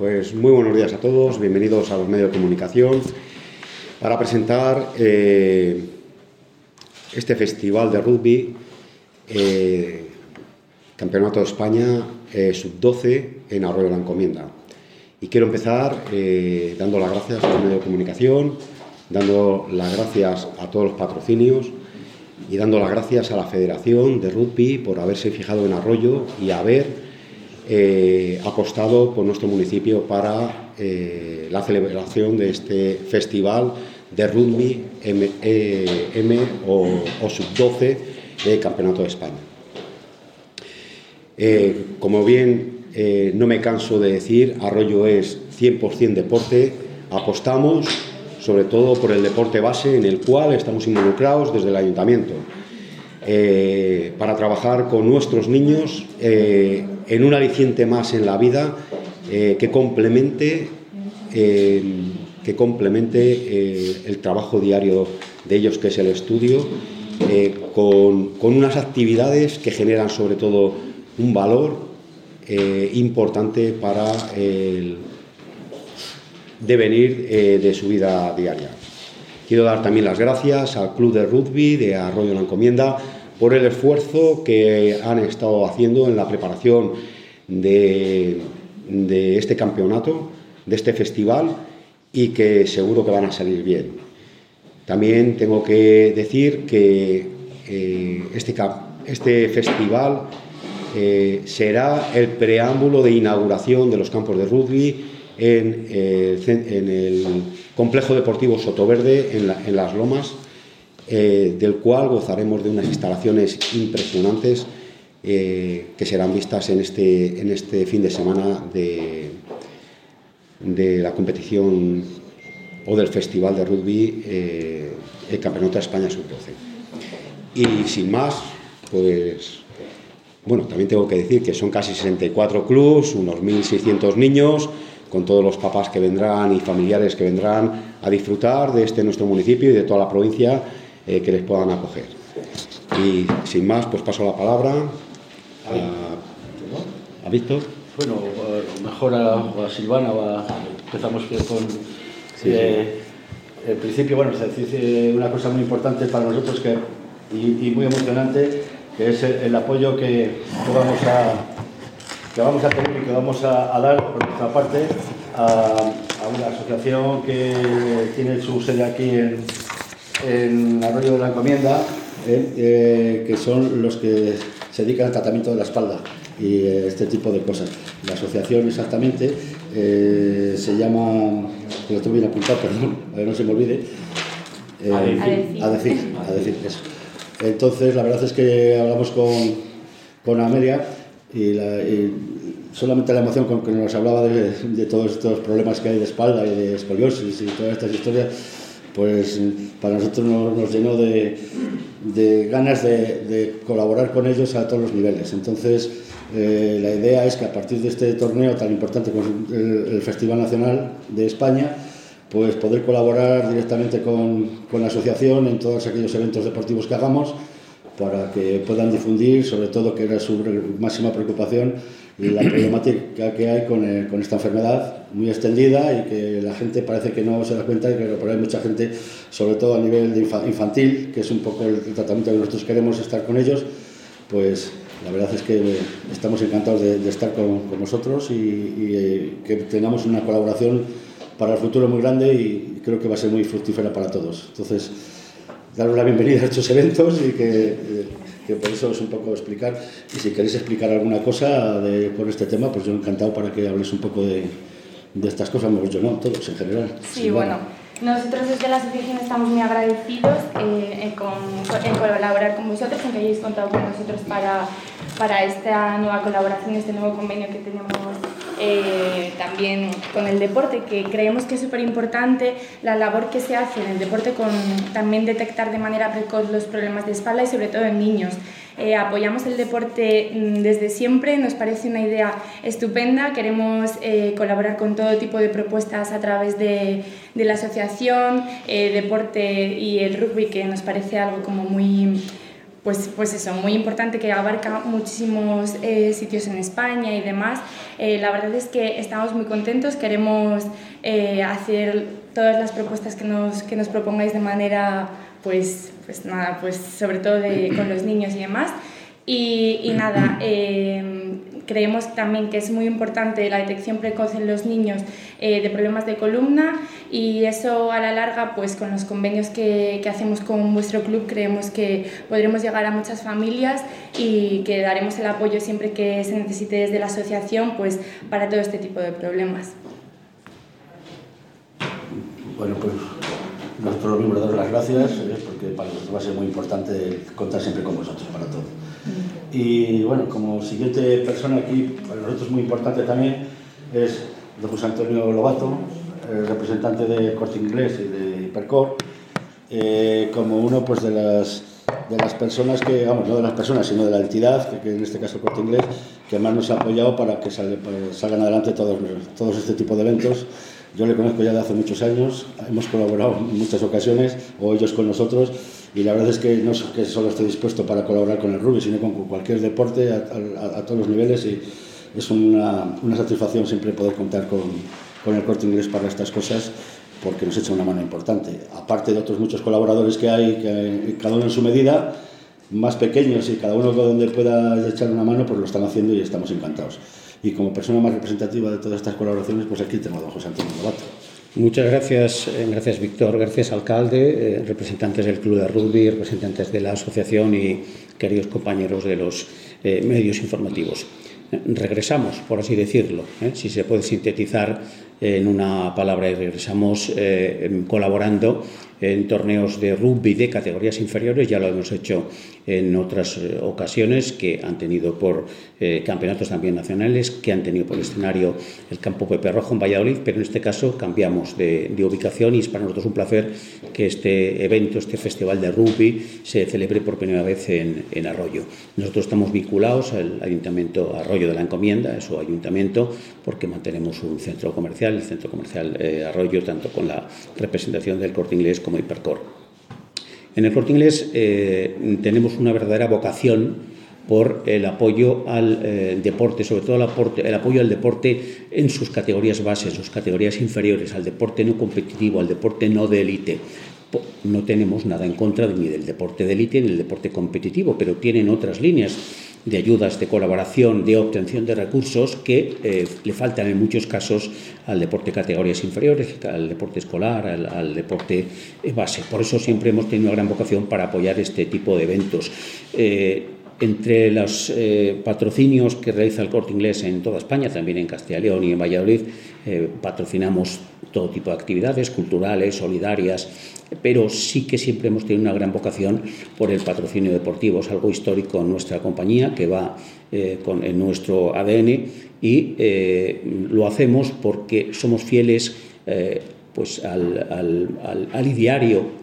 Pues muy buenos días a todos, bienvenidos a los medios de comunicación para presentar eh, este festival de rugby, eh, Campeonato de España eh, Sub-12 en Arroyo de la Encomienda. Y quiero empezar dando las gracias a los medios de comunicación, dando las gracias a todos los patrocinios y dando las gracias a la Federación de Rugby por haberse fijado en Arroyo y haber eh, apostado por nuestro municipio para eh, la celebración de este festival de rugby M, eh, o, sub-12 de Campeonato de España. como bien no me canso de decir, Arroyo es 100% deporte, apostamos sobre todo por el deporte base en el cual estamos involucrados desde el ayuntamiento. Para trabajar con nuestros niños en un aliciente más en la vida eh, que complemente, eh, que complemente eh, el trabajo diario de ellos, que es el estudio, con, unas actividades que generan sobre todo un valor importante para el devenir de su vida diaria. Quiero dar también las gracias al Club de Rugby de Arroyo La Encomienda por el esfuerzo que han estado haciendo en la preparación de, este campeonato, de este festival y que seguro que van a salir bien. También tengo que decir que eh, este, este, festival eh, será el preámbulo de inauguración de los campos de rugby en, eh, el complejo deportivo Sotoverde en Las Lomas eh, del cual gozaremos de unas instalaciones impresionantes eh, que serán vistas en este, en este fin de semana de, de la competición o del Festival de Rugby, el Campeonato de España Sub-12. Y sin más, pues bueno, también tengo que decir que son casi 64 clubs, unos 1.600 niños, con todos los papás que vendrán y familiares que vendrán a disfrutar de este nuestro municipio y de toda la provincia eh, que les puedan acoger. Y sin más, pues paso la palabra a, Víctor. Bueno, mejor a, Silvana, empezamos con... Eh, el principio, bueno, es decir, una cosa muy importante para nosotros que, y, muy emocionante, que es el, apoyo que, vamos a, que vamos a tener y que vamos a, dar por nuestra parte a, a, una asociación que tiene su sede aquí en, en Arroyo de la Encomienda, eh, eh, que son los que se dedican al tratamiento de la espalda y eh, este tipo de cosas. La asociación exactamente se llama, que lo tengo bien apuntado, perdón, a ver no se me olvide. a, decir. a decir, eso. Entonces, la verdad es que hablamos con, con Amelia y, solamente la emoción con que nos hablaba de, de, todos estos problemas que hay de espalda y de escoliosis y todas estas historias pues para nosotros nos, llenó de, ganas de, colaborar con ellos a todos los niveles. Entonces, eh, la idea es que a partir de este torneo tan importante como el, el Festival Nacional de España, pues poder colaborar directamente con, con, la asociación en todos aquellos eventos deportivos que hagamos para que puedan difundir, sobre todo que era su máxima preocupación, la problemática que hay con, eh, con, esta enfermedad muy extendida y que la gente parece que no se da cuenta, pero hay mucha gente, sobre todo a nivel de infantil, que es un poco el tratamiento que nosotros queremos estar con ellos, pues la verdad es que estamos encantados de, estar con, con, vosotros y, y, eh, que tengamos una colaboración para el futuro muy grande y creo que va a ser muy fructífera para todos. Entonces, daros la bienvenida a estos eventos y que... Que por eso es un poco explicar. Y si queréis explicar alguna cosa de, por este tema, pues yo encantado para que hables un poco de, de estas cosas, mejor yo no, todos en general. Sí, bueno. Nosotros desde la asociación estamos muy agradecidos eh, en, con, en, colaborar con vosotros, en que hayáis contado con nosotros para, para esta nueva colaboración, este nuevo convenio que tenemos eh, también con el deporte, que creemos que es súper importante la labor que se hace en el deporte con también detectar de manera precoz los problemas de espalda y sobre todo en niños. Eh, apoyamos el deporte mm, desde siempre, nos parece una idea estupenda, queremos eh, colaborar con todo tipo de propuestas a través de, de la asociación, deporte y el rugby, que nos parece algo como muy pues, pues eso, muy importante que abarca muchísimos eh, sitios en España y demás. Eh, la verdad es que estamos muy contentos, queremos eh, hacer todas las propuestas que nos, que nos propongáis de manera, pues, pues nada, pues sobre todo de, con los niños y demás. Y, y nada, creemos también que es muy importante la detección precoz en los niños eh, de problemas de columna y eso a la larga, pues con los convenios que, que, hacemos con vuestro club, creemos que podremos llegar a muchas familias y que daremos el apoyo siempre que se necesite desde la asociación pues, para todo este tipo de problemas. Bueno, pues nosotros mismos daros las gracias, ¿eh? porque para nosotros va a ser muy importante contar siempre con vosotros para todo. Y bueno, como siguiente persona aquí, para nosotros muy importante también, es don José Antonio Lobato, representante de Corte Inglés y de Hipercor, eh, como uno pues, de, las, de las personas que, vamos, no de las personas, sino de la entidad, que, en este caso Corte Inglés, que más nos ha apoyado para que salgan adelante todos, todos este tipo de eventos. Yo le conozco ya de hace muchos años, hemos colaborado en muchas ocasiones, o ellos con nosotros, y la verdad es que no que solo estoy dispuesto para colaborar con el rugby, sino con cualquier deporte a, todos los niveles y es una, una, satisfacción siempre poder contar con, con el corte inglés para estas cosas porque nos echa una mano importante. Aparte de otros muchos colaboradores que hay, que cada uno en su medida, más pequeños y cada uno donde pueda echar una mano, pues lo están haciendo y estamos encantados. Y como persona más representativa de todas estas colaboraciones, pues aquí tengo a don José Antonio Novato. Muchas gracias, eh, gracias Víctor, gracias alcalde, eh, representantes del Club de Rugby, representantes de la asociación y queridos compañeros de los eh, medios informativos. Regresamos, por así decirlo, si se puede sintetizar en una palabra, y regresamos colaborando en torneos de rugby de categorías inferiores, ya lo hemos hecho en otras eh, ocasiones que han tenido por eh, campeonatos también nacionales, que han tenido por escenario el campo Pepe Rojo en Valladolid, pero en este caso cambiamos de, ubicación y es para nosotros un placer que este evento, este festival de rugby, se celebre por primera vez en, Arroyo. Nosotros estamos vinculados al Ayuntamiento Arroyo de la Encomienda, es su ayuntamiento, porque mantenemos un centro comercial, el centro comercial eh, Arroyo, tanto con la representación del corte inglés como Hipercor. En el Corte Inglés eh, tenemos una verdadera vocación por el apoyo al eh, deporte, sobre todo el, apoyo al deporte en sus categorías bases, sus categorías inferiores, al deporte no competitivo, al deporte no de élite. No tenemos nada en contra ni del deporte de élite ni del deporte competitivo, pero tienen otras líneas de ayudas, de colaboración, de obtención de recursos que eh, le faltan en muchos casos al deporte categorías inferiores, al deporte escolar, al, deporte eh, base. Por eso siempre hemos tenido una gran vocación para apoyar este tipo de eventos. Eh, entre los patrocinios que realiza el Corte Inglés en toda España, también en Castilla y León y en Valladolid, patrocinamos todo tipo de actividades culturales, solidarias, pero sí que siempre hemos tenido una gran vocación por el patrocinio deportivo. Es algo histórico en nuestra compañía que va eh, con, en nuestro ADN y eh, lo hacemos porque somos fieles eh, pues al, al, al, ideario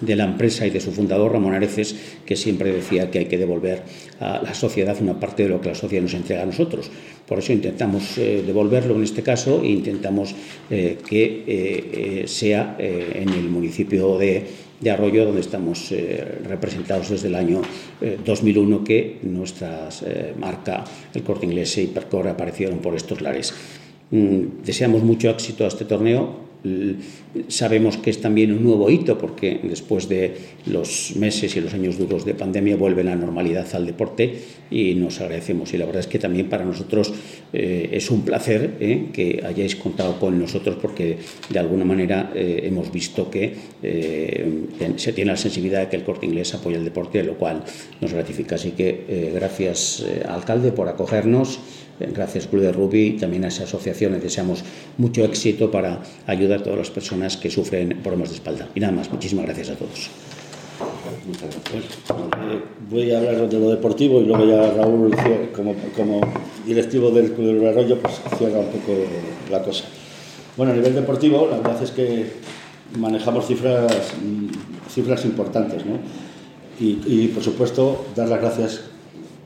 de la empresa y de su fundador, Ramón Areces, que siempre decía que hay que devolver a la sociedad una parte de lo que la sociedad nos entrega a nosotros. Por eso intentamos eh, devolverlo en este caso e intentamos eh, que eh, sea en el municipio de, Arroyo, donde estamos representados desde el año 2001, que nuestra marca, el Corte Inglés e Hipercore, aparecieron por estos lares. Mm, deseamos mucho éxito a este torneo Sabemos que es también un nuevo hito porque después de los meses y los años duros de pandemia vuelve la normalidad al deporte y nos agradecemos. Y la verdad es que también para nosotros eh, es un placer eh, que hayáis contado con nosotros porque de alguna manera eh, hemos visto que se tiene la sensibilidad de que el corte inglés apoya el deporte, lo cual nos gratifica. Así que gracias, alcalde, por acogernos. Gracias Club de Rugby también a esa asociación les deseamos mucho éxito para ayudar a todas las personas que sufren problemas de espalda. Y nada más, muchísimas gracias a todos. Muchas gracias. Eh, voy a hablar de lo deportivo y luego ya Raúl, como, como directivo del Club del Arroyo, pues cierra un poco la cosa. Bueno, a nivel deportivo, la verdad es que manejamos cifras, cifras importantes, ¿no? Y, y, por supuesto, dar las gracias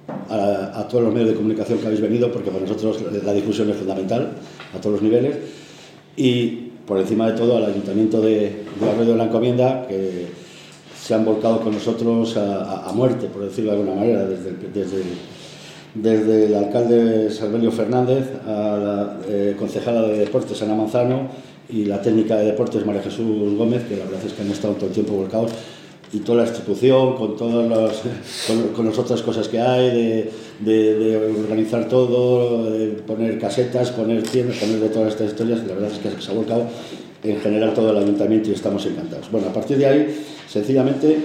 a, todos los medios de comunicación que habéis venido, porque para nosotros la difusión es fundamental a todos los niveles. Y por encima de todo al Ayuntamiento de, de Arroyo de la Encomienda, que se han volcado con nosotros a, muerte, por decirlo de alguna manera, desde, desde, desde el alcalde Salvelio Fernández a la eh, concejala de deportes Ana Manzano y la técnica de deportes María Jesús Gómez, que la verdad es que han estado todo el tiempo volcados y toda la institución, con todas las, con, las otras cosas que hay, de, organizar todo, de poner casetas, poner tiendas, poner de todas estas historias, la verdad es que se ha volcado en general todo el ayuntamiento y estamos encantados. Bueno, a partir de ahí, sencillamente,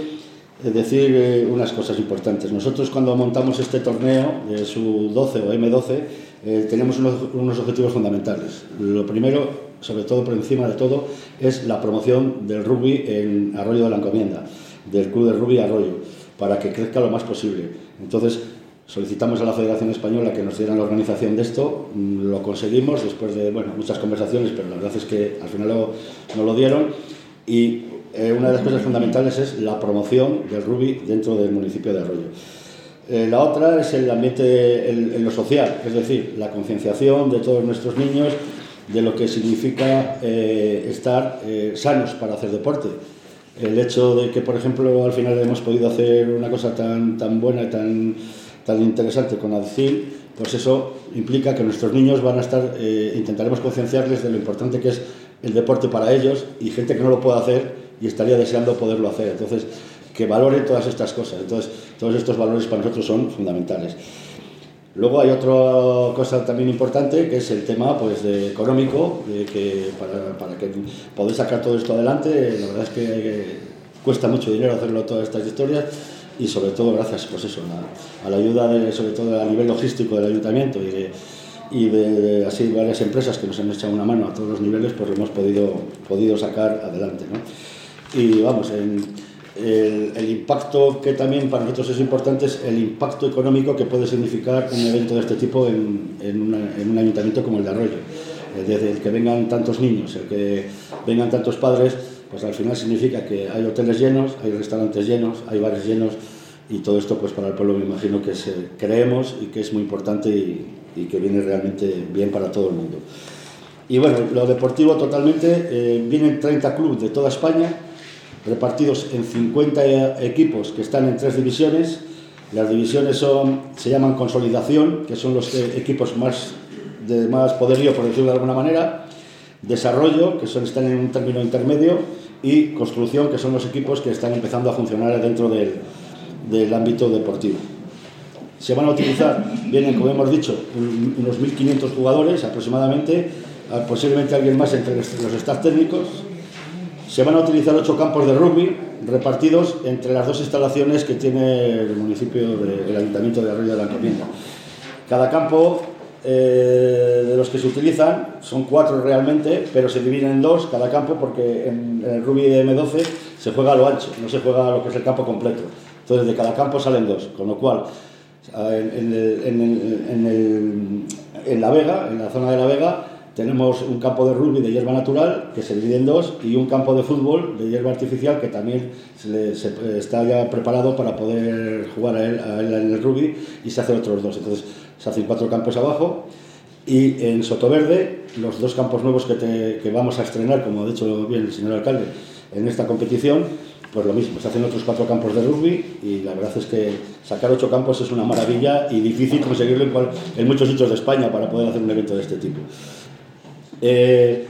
eh, decir eh, unas cosas importantes. Nosotros cuando montamos este torneo, de su 12 o M12, eh, tenemos unos, unos objetivos fundamentales. Lo primero, sobre todo por encima de todo, es la promoción del rugby en Arroyo de la Encomienda del Club de Rugby Arroyo, para que crezca lo más posible. Entonces, solicitamos a la Federación Española que nos dieran la organización de esto, mm, lo conseguimos después de muchas conversaciones, pero la verdad es que al final no lo dieron. Y eh, una de las cosas fundamentales es la promoción del rugby dentro del municipio de Arroyo. Eh, la otra es el ambiente en lo social, es decir, la concienciación de todos nuestros niños de lo que significa eh, estar sanos para hacer deporte el hecho de que, por ejemplo, al final hemos podido hacer una cosa tan, tan buena y tan, tan interesante con ADCIL, pues eso implica que nuestros niños van a estar, eh, intentaremos concienciarles de lo importante que es el deporte para ellos y gente que no lo puede hacer y estaría deseando poderlo hacer. Entonces, que valoren todas estas cosas. Entonces, todos estos valores para nosotros son fundamentales. Luego hay otra cosa también importante que es el tema pues, de económico, de que para, para, que podáis sacar todo esto adelante, la verdad es que cuesta mucho dinero hacerlo todas estas historias y sobre todo gracias pues eso, a, la ayuda de, sobre todo a nivel logístico del ayuntamiento y de, y de, así varias empresas que nos han echado una mano a todos los niveles, pues lo hemos podido, podido sacar adelante. ¿no? Y vamos, en, el, impacto que también para nosotros es importante es el impacto económico que puede significar un evento de este tipo en, un ayuntamiento como el de Arroyo. Eh, desde el que vengan tantos niños, el que vengan tantos padres, pues al final significa que hay hoteles llenos, hay restaurantes llenos, hay bares llenos y todo esto pues para el pueblo me imagino que creemos y que es muy importante y, que viene realmente bien para todo el mundo. Y bueno, lo deportivo totalmente, eh, vienen 30 clubes de toda España, repartidos en 50 equipos que están en tres divisiones. Las divisiones son, se llaman consolidación, que son los equipos más de más poderío, por decirlo de alguna manera, desarrollo, que son, están en un término intermedio, y construcción, que son los equipos que están empezando a funcionar dentro del, del ámbito deportivo. Se van a utilizar, vienen, como hemos dicho, unos 1.500 jugadores aproximadamente, posiblemente alguien más entre los staff técnicos, se van a utilizar ocho campos de rugby repartidos entre las dos instalaciones que tiene el municipio del Ayuntamiento de Arroyo de la Encomienda. Cada campo eh, de los que se utilizan son cuatro realmente, pero se dividen en dos cada campo porque en, el rugby de M12 se juega a lo ancho, no se juega a lo que es el campo completo. Entonces de cada campo salen dos, con lo cual en, en la Vega, en la zona de la Vega, tenemos un campo de rugby de hierba natural que se divide en dos y un campo de fútbol de hierba artificial que también se está ya preparado para poder jugar a él, en el rugby y se hacen otros dos. Entonces se hacen cuatro campos abajo y en Sotoverde los dos campos nuevos que, que vamos a estrenar, como ha dicho bien el señor alcalde, en esta competición, pues lo mismo, se hacen otros cuatro campos de rugby y la verdad es que sacar ocho campos es una maravilla y difícil conseguirlo en, en muchos sitios de España para poder hacer un evento de este tipo. Eh,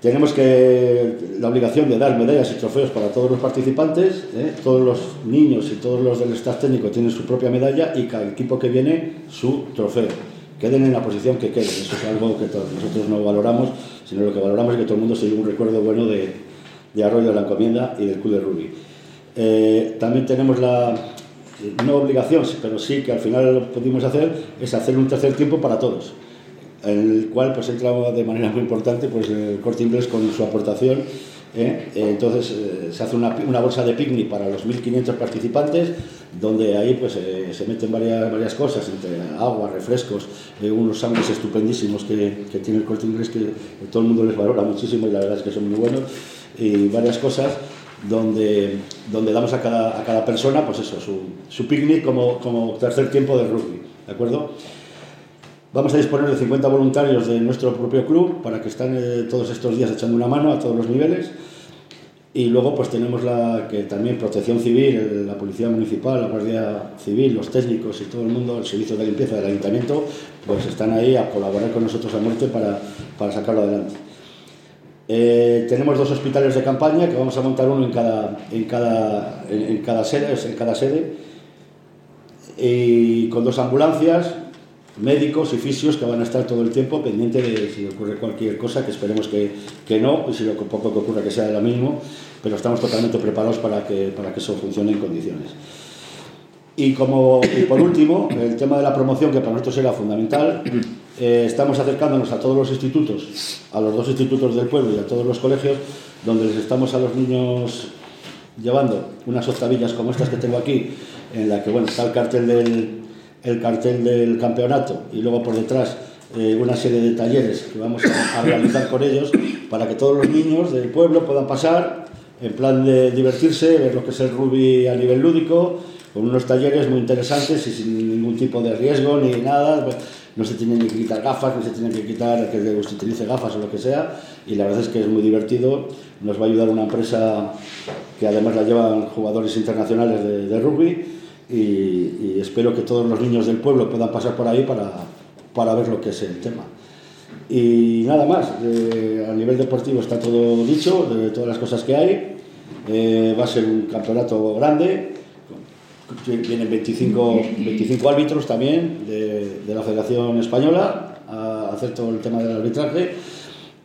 tenemos que la obligación de dar medallas y trofeos para todos los participantes. ¿eh? Todos los niños y todos los del staff técnico tienen su propia medalla y cada equipo que viene su trofeo. Queden en la posición que queden. Eso es algo que nosotros no valoramos, sino lo que valoramos es que todo el mundo se lleve un recuerdo bueno de, de Arroyo de la Encomienda y del Club de Rugby. Eh, también tenemos la, no obligación, pero sí que al final lo pudimos hacer, es hacer un tercer tiempo para todos en el cual pues entra de manera muy importante pues el corte inglés con su aportación ¿eh? entonces eh, se hace una, una, bolsa de picnic para los 1500 participantes donde ahí pues eh, se meten varias, varias cosas entre agua, refrescos unos sándwiches estupendísimos que, que, tiene el corte inglés que todo el mundo les valora muchísimo y la verdad es que son muy buenos y varias cosas donde, donde damos a cada, a cada persona pues eso, su, su picnic como, como tercer tiempo de rugby ¿de acuerdo? Vamos a disponer de 50 voluntarios de nuestro propio club para que estén eh, todos estos días echando una mano a todos los niveles. Y luego pues tenemos la que también Protección Civil, la Policía Municipal, la Guardia Civil, los técnicos y todo el mundo, el servicio de limpieza del Ayuntamiento, pues están ahí a colaborar con nosotros a muerte para, para sacarlo adelante. Eh, tenemos dos hospitales de campaña que vamos a montar uno en cada, en cada, en, cada sede, en cada sede y con dos ambulancias, médicos y fisios que van a estar todo el tiempo pendientes de si ocurre cualquier cosa, que esperemos que, que no, y si lo poco que ocurra que sea lo mismo, pero estamos totalmente preparados para que, para que eso funcione en condiciones. Y, como, y por último, el tema de la promoción, que para nosotros era fundamental, eh, estamos acercándonos a todos los institutos, a los dos institutos del pueblo y a todos los colegios, donde les estamos a los niños llevando unas octavillas como estas que tengo aquí, en la que bueno, está el cartel del, el cartel del campeonato y luego por detrás eh, una serie de talleres que vamos a, realizar con ellos para que todos los niños del pueblo puedan pasar en plan de divertirse, ver lo que es el rugby a nivel lúdico, con unos talleres muy interesantes y sin ningún tipo de riesgo ni nada. No se tienen que quitar gafas, ni se tienen que quitar que se utilice gafas o lo que sea. Y la verdad es que es muy divertido. Nos va a ayudar una empresa que además la llevan jugadores internacionales de rugby. Y, espero que todos los niños del pueblo puedan pasar por ahí para, para ver lo que es el tema. Y nada más, eh, a nivel deportivo está todo dicho, de todas las cosas que hay. Eh, va a ser un campeonato grande, vienen 25, 25 árbitros también de, de, la Federación Española a hacer todo el tema del arbitraje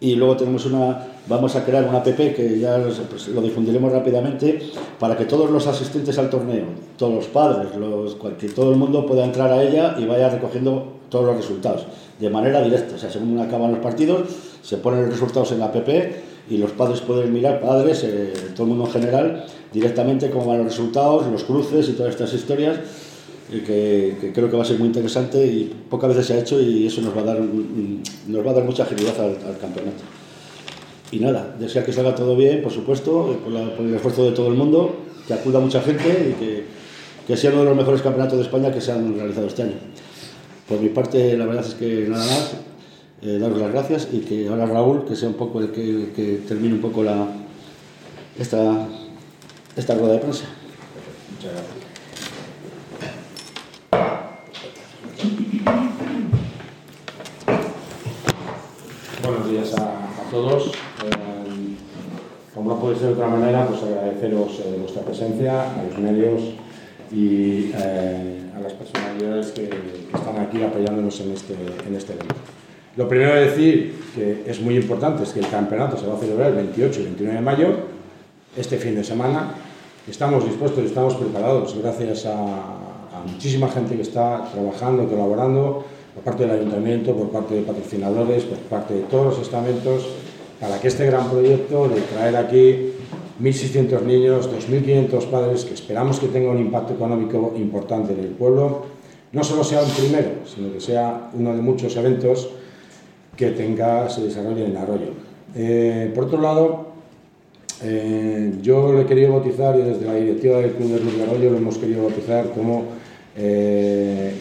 y luego tenemos una vamos a crear una app que ya pues, lo difundiremos rápidamente para que todos los asistentes al torneo todos los padres los, que todo el mundo pueda entrar a ella y vaya recogiendo todos los resultados de manera directa. O sea según acaban los partidos se ponen los resultados en la app y los padres pueden mirar padres eh, todo el mundo en general directamente cómo van los resultados, los cruces y todas estas historias, que, creo que va a ser muy interesante y pocas veces se ha hecho y eso nos va a dar, nos va a dar mucha agilidad al, campeonato. Y nada, desear que salga todo bien, por supuesto, por, la, por, el esfuerzo de todo el mundo, que acuda mucha gente y que, que sea uno de los mejores campeonatos de España que se han realizado este año. Por mi parte, la verdad es que nada más, eh, daros las gracias y que ahora Raúl, que sea un poco el que, el que termine un poco la, esta esta rueda de prensa. Muchas gracias. Buenos días a, a todos. Eh, como no puede ser de otra manera, pues agradeceros eh, vuestra presencia, a los medios y eh, a las personalidades que, que, están aquí apoyándonos en este, en este evento. Lo primero de decir que es muy importante es que el campeonato se va a celebrar el 28 y 29 de mayo este fin de semana. Estamos dispuestos, estamos preparados gracias a, a muchísima gente que está trabajando, colaborando, por parte del ayuntamiento, por parte de patrocinadores, por parte de todos los estamentos, para que este gran proyecto de traer aquí 1.600 niños, 2.500 padres, que esperamos que tenga un impacto económico importante en el pueblo, no solo sea un primero, sino que sea uno de muchos eventos que tenga, se desarrolle en arroyo. Eh, por otro lado, eh, yo lo he querido bautizar y desde la directiva del Club de Rugby Arroyo lo hemos querido bautizar como eh,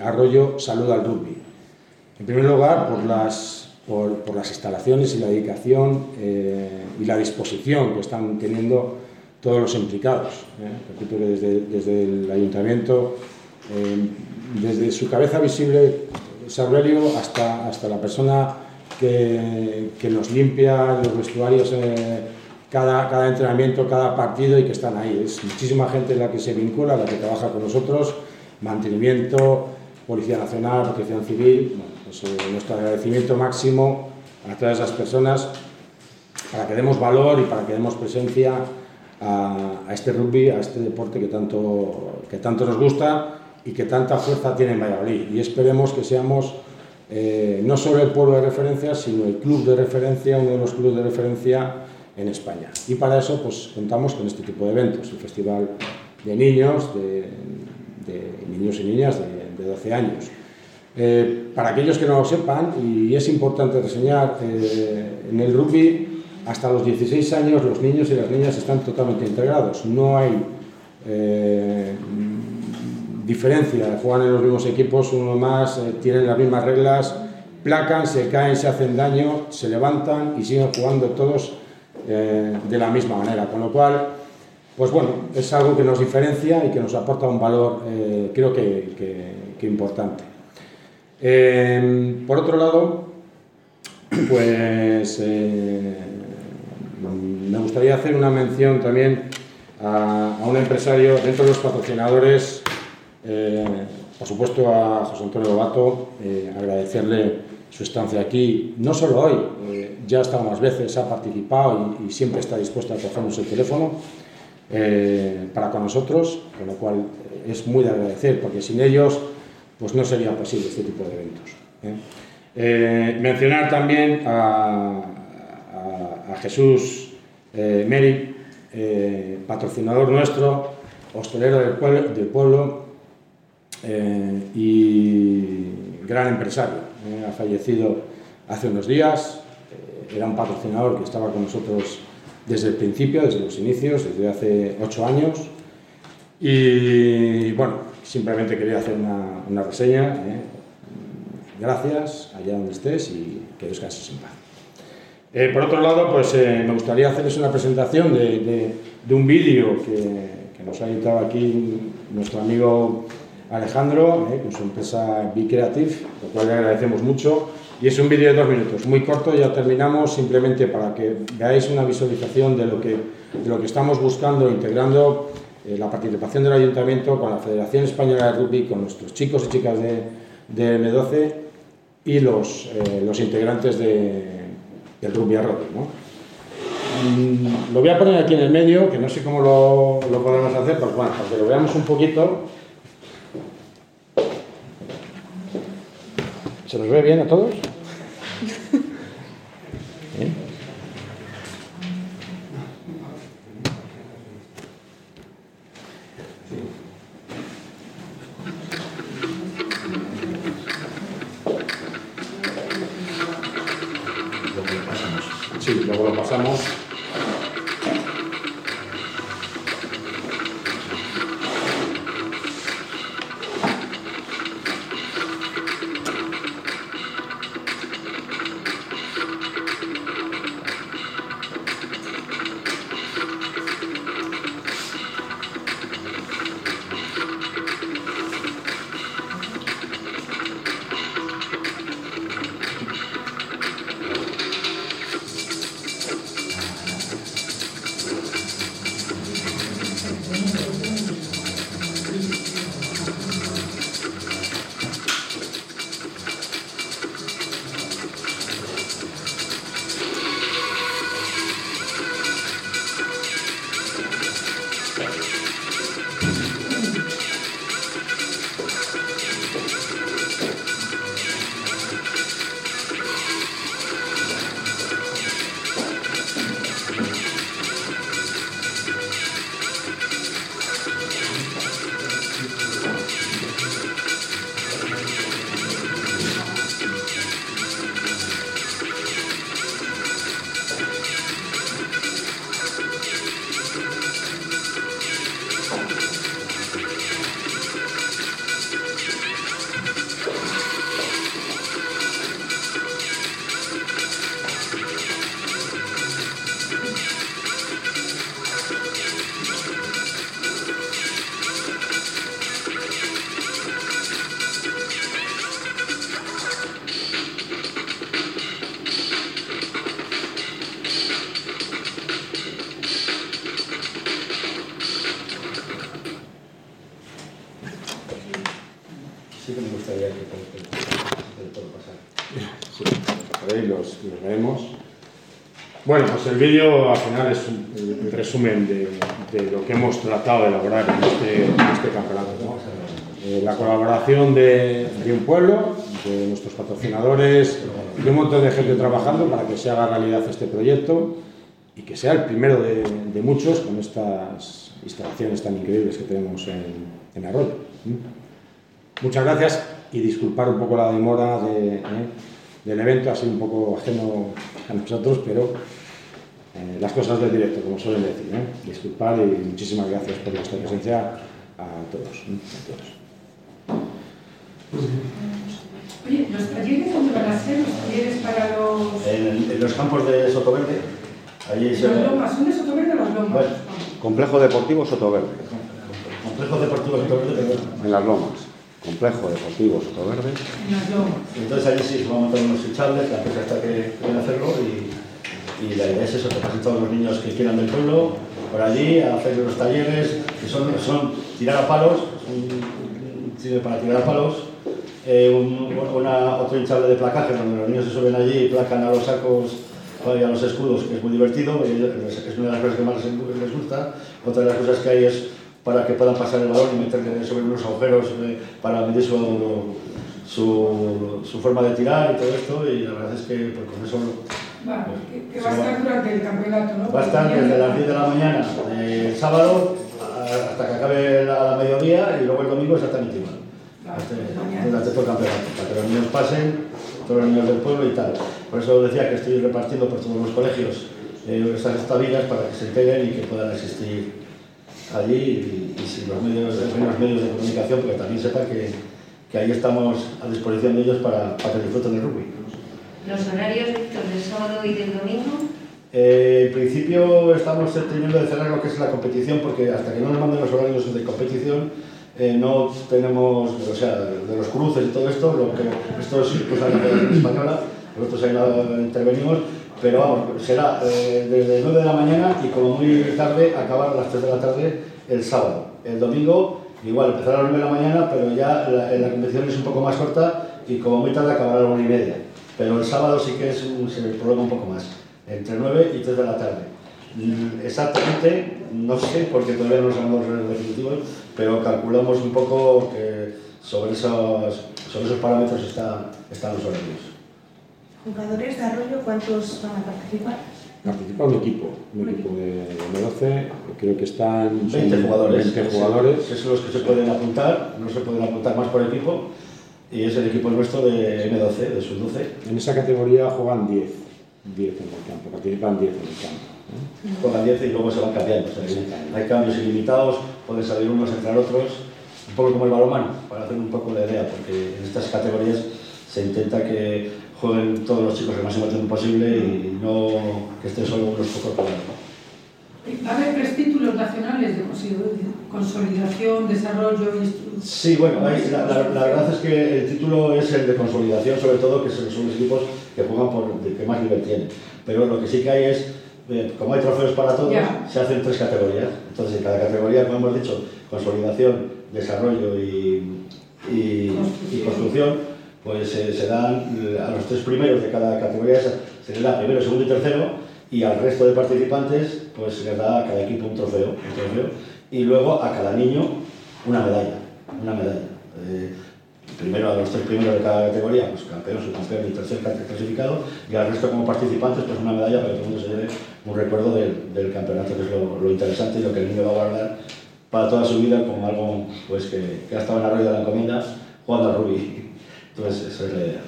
Arroyo Saluda al Rugby. En primer lugar, por las, por, las instalaciones y la dedicación eh, y la disposición que están teniendo todos los implicados. Repito, desde, el ayuntamiento, desde su cabeza visible, Saurelio, hasta, hasta la persona que, que nos limpia los vestuarios eh, cada, cada entrenamiento, cada partido y que están ahí. Es muchísima gente la que se vincula, la que trabaja con nosotros, mantenimiento, Policía Nacional, Protección Civil. Pues, eh, nuestro agradecimiento máximo a todas esas personas para que demos valor y para que demos presencia a, este rugby, a este deporte que tanto, que tanto nos gusta y que tanta fuerza tiene en Valladolid. Y esperemos que seamos eh, no solo el pueblo de referencia, sino el club de referencia, uno de los clubes de referencia en España. Y para eso pues, contamos con este tipo de eventos, el Festival de Niños, de, de niños y niñas de, de 12 años. Eh, para aquellos que no lo sepan, y es importante reseñar, eh, en el rugby hasta los 16 años los niños y las niñas están totalmente integrados. No hay eh, diferencia, juegan en los mismos equipos, uno más, tienen las mismas reglas, placan, se caen, se hacen daño, se levantan y siguen jugando todos de la misma manera. Con lo cual, pues bueno, es algo que nos diferencia y que nos aporta un valor, creo que, importante. Por otro lado, pues me gustaría hacer una mención también a, un empresario dentro de los patrocinadores, por supuesto a José Antonio Lobato, agradecerle su estancia aquí, no solo hoy, eh, ya ha estado más veces, ha participado y, siempre está dispuesto a cogernos el teléfono eh, para con nosotros, con lo cual eh, es muy de agradecer, porque sin ellos pues no sería posible este tipo de eventos. mencionar también a, Jesús Meri, patrocinador nuestro, hostelero del pueblo, del pueblo y gran empresario ha fallecido hace unos días, eh, era un patrocinador que estaba con nosotros desde el principio, desde los inicios, desde hace ocho años. Y bueno, simplemente quería hacer una, reseña. ¿eh? Gracias, allá donde estés y que descanses en paz. Eh, por otro lado, pues me gustaría hacerles una presentación de, un vídeo que, nos ha editado aquí nuestro amigo Alejandro, eh, con su empresa Be Creative, lo cual le agradecemos mucho. Y es un vídeo de dos minutos, muy corto, ya terminamos, simplemente para que veáis una visualización de lo que, de lo que estamos buscando, integrando eh, la participación del Ayuntamiento con la Federación Española de Rugby, con nuestros chicos y chicas de, de M12 y los, eh, los integrantes de, del Rugby a Rugby. ¿no? Mm, lo voy a poner aquí en el medio, que no sé cómo lo, lo podemos hacer, pues bueno, para que lo veamos un poquito. ¿Se nos ve bien a todos? Sí, Bueno, pues el vídeo al final es un, resumen de, lo que hemos tratado de elaborar en este, este campeonato. Eh, la colaboración de, un pueblo, de nuestros patrocinadores, de un montón de gente trabajando para que se haga realidad este proyecto y que sea el primero de, muchos con estas instalaciones tan increíbles que tenemos en, Arroyo. Muchas gracias y disculpar un poco la demora eh, del evento, ha sido un poco ajeno a nosotros, pero eh, las cosas del directo, como suelen decir. ¿eh? Disculpad y muchísimas gracias por vuestra presencia a todos. Oye, ¿los talleres dónde van a ser? ¿Los talleres para los...? En, los campos de Sotoverde. Allí se Las lomas, ¿dónde se tomen de las lomas? Bueno. Complejo Deportivo Sotoverde, Complejo Deportivo Sotoverde, en las Lomas. Complejo Deportivo Sotoverde. Entonces allí sí se a montar unos hinchables, la empresa está que quiere hacerlo y, y la idea es eso, que pasen todos los niños que quieran del pueblo por allí a hacer los talleres, que son, son tirar a palos, sirve para tirar a palos, eh, un- una, otro hinchable de placaje donde los niños se suben allí y placan a los sacos y a los escudos, que es muy divertido, es una de las cosas que más les gusta. Otra de las cosas que hay es para que puedan pasar el balón y meterle sobre unos agujeros eh, para medir su, su, su forma de tirar y todo esto, y la verdad es que pues, con eso Va, que, que va a estar durante el campeonato, ¿no? Va a estar desde las 10 de la mañana del sábado hasta que acabe la, la mediodía y luego el domingo exactamente igual. Vale, Este-. Durante todo el campeonato, para que los niños pasen, todos los niños del pueblo y tal. Por eso decía que estoy repartiendo por todos los colegios eh, estas estabillas para que se integren y que puedan asistir allí y, y si los medios, los medios de comunicación, porque también sepan que, que ahí estamos a disposición de ellos para, para que disfruten del rugby. Los horarios, Víctor, del sábado y del domingo. Eh, en principio estamos teniendo de cerrar lo que es la competición porque hasta que no nos manden los horarios de competición eh, no tenemos, o sea, de los cruces y todo esto, lo que esto es pues, la Federación Española, nosotros ahí no intervenimos, pero vamos, será eh, desde 9 de la mañana y como muy tarde acabar a las 3 de la tarde el sábado. El domingo igual empezará a las 9 de la mañana, pero ya la, la competición es un poco más corta y como muy tarde acabará a la 1 y media. Pero el sábado sí que es se prolonga un poco más, entre 9 y 3 de la tarde. Mm, Exactamente, no sé, porque todavía no dado los definitivos, pero calculamos un poco que sobre esos, sobre esos parámetros está, están los horarios. Jugadores de Arroyo, ¿cuántos van a participar? Participa un equipo, un equipo de M12, creo que están son 20 jugadores. 20 jugadores. Esos son los que se pueden apuntar, no se pueden apuntar más por equipo, y es el equipo nuestro de M12, de sub-12. En esa categoría juegan 10, 10 en el campo, participan 10 en el campo. ¿eh? juegan 10 y luego se van cambiando. O sea, que hay cambios ilimitados, pueden salir unos, entrar otros, un poco como el balonmano, para hacer un poco la idea, porque en estas categorías se intenta que jueguen todos los chicos el máximo tiempo posible y no que estén solo unos pocos jugando. Va a haber tres títulos nacionales de consolidación, desarrollo y Sí, bueno, hay- la, la- la verdad es que el título es el de consolidación, sobre todo, que son los equipos que juegan por de que más nivel tienen. Pero lo que sí que hay es, eh, como hay trofeos para todos, Ya. se hacen tres categorías. Entonces, en cada categoría, como hemos dicho, consolidación, desarrollo y, y- y construcción, pues eh, se dan eh, a los tres primeros de cada categoría, se les da primero, segundo y tercero, y al resto de participantes, pues se les da a cada equipo un trofeo, y luego a cada niño una medalla, una medalla. Eh, primero a los tres primeros de cada categoría, pues campeón, subcampeón y tercer clasificado, y al resto como participantes, pues una medalla para que todo el mundo se lleve un recuerdo del, campeonato, que es lo, interesante y lo que el niño va a guardar para toda su vida como algo pues, que, que ha estado en la rueda de la encomienda jugando al rugby. Entonces, esa es la idea.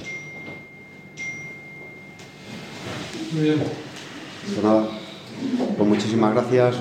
Pues nada, pues muchísimas gracias.